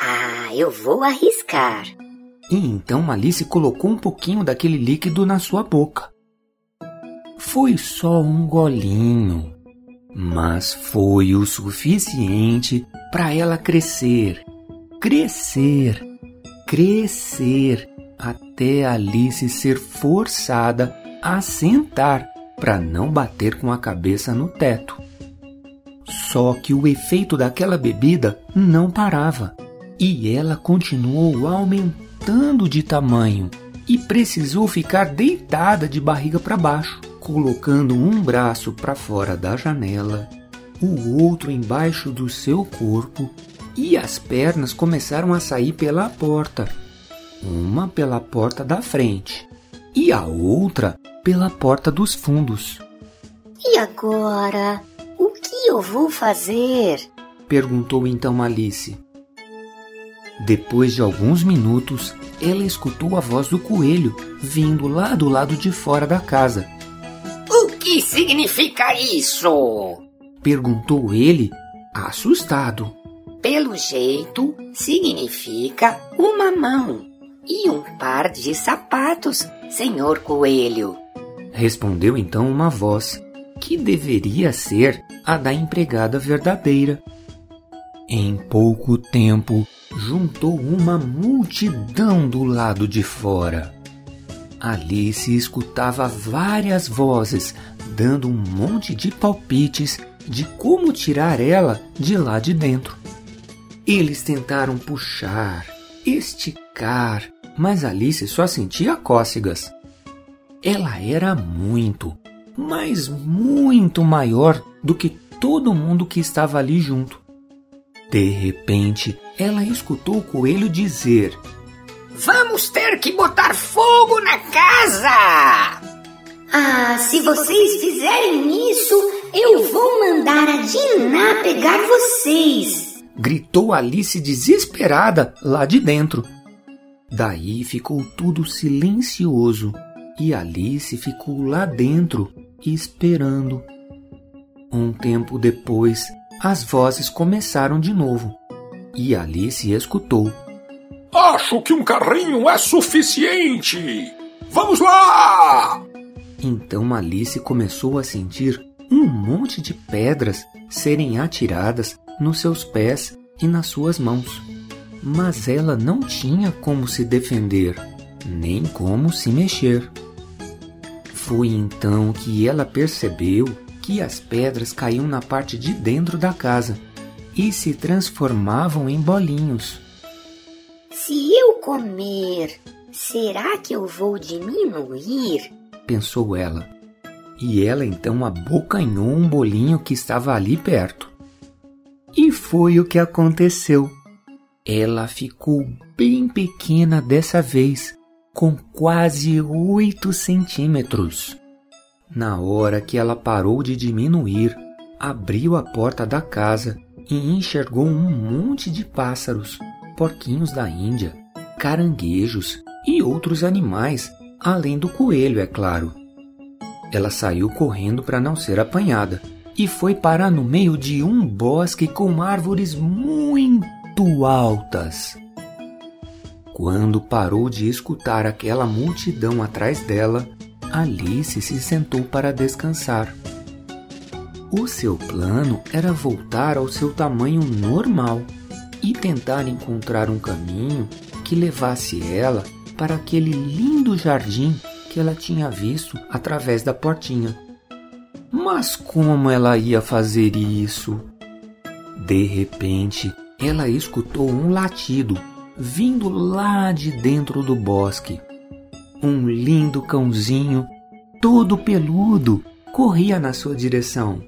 Ah, eu vou arriscar. E então Alice colocou um pouquinho daquele líquido na sua boca. Foi só um golinho, mas foi o suficiente para ela crescer, crescer, crescer, até Alice ser forçada a sentar para não bater com a cabeça no teto. Só que o efeito daquela bebida não parava e ela continuou aumentando de tamanho e precisou ficar deitada de barriga para baixo, colocando um braço para fora da janela, o outro embaixo do seu corpo e as pernas começaram a sair pela porta, uma pela porta da frente e a outra pela porta dos fundos. E agora? O que eu vou fazer? perguntou então Alice. Depois de alguns minutos, ela escutou a voz do coelho vindo lá do lado de fora da casa. O que significa isso? perguntou ele, assustado. Pelo jeito, significa uma mão e um par de sapatos, senhor coelho. Respondeu então uma voz, que deveria ser a da empregada verdadeira. Em pouco tempo, juntou uma multidão do lado de fora. Alice escutava várias vozes dando um monte de palpites de como tirar ela de lá de dentro. Eles tentaram puxar, esticar, mas Alice só sentia cócegas. Ela era muito, mas muito maior do que todo mundo que estava ali junto. De repente, ela escutou o coelho dizer: Vamos ter que botar fogo na casa! Ah, se vocês fizerem isso, eu vou mandar a Diná pegar vocês! Gritou Alice desesperada lá de dentro. Daí ficou tudo silencioso e Alice ficou lá dentro esperando. Um tempo depois, as vozes começaram de novo e Alice escutou. Acho que um carrinho é suficiente! Vamos lá! Então Alice começou a sentir um monte de pedras serem atiradas nos seus pés e nas suas mãos. Mas ela não tinha como se defender, nem como se mexer. Foi então que ela percebeu que as pedras caíam na parte de dentro da casa e se transformavam em bolinhos. Se eu comer, será que eu vou diminuir? pensou ela. E ela então abocanhou um bolinho que estava ali perto. E foi o que aconteceu. Ela ficou bem pequena dessa vez, com quase oito centímetros. Na hora que ela parou de diminuir, abriu a porta da casa e enxergou um monte de pássaros, porquinhos da Índia, caranguejos e outros animais, além do coelho, é claro. Ela saiu correndo para não ser apanhada e foi parar no meio de um bosque com árvores muito altas. Quando parou de escutar aquela multidão atrás dela, Alice se sentou para descansar. O seu plano era voltar ao seu tamanho normal e tentar encontrar um caminho que levasse ela para aquele lindo jardim que ela tinha visto através da portinha. Mas como ela ia fazer isso? De repente, ela escutou um latido vindo lá de dentro do bosque. Um lindo cãozinho, todo peludo, corria na sua direção.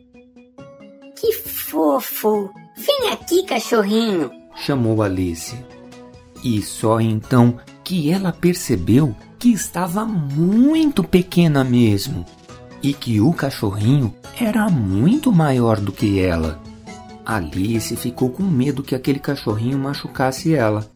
Que fofo! Vem aqui, cachorrinho! chamou Alice. E só então que ela percebeu que estava muito pequena mesmo e que o cachorrinho era muito maior do que ela. Alice ficou com medo que aquele cachorrinho machucasse ela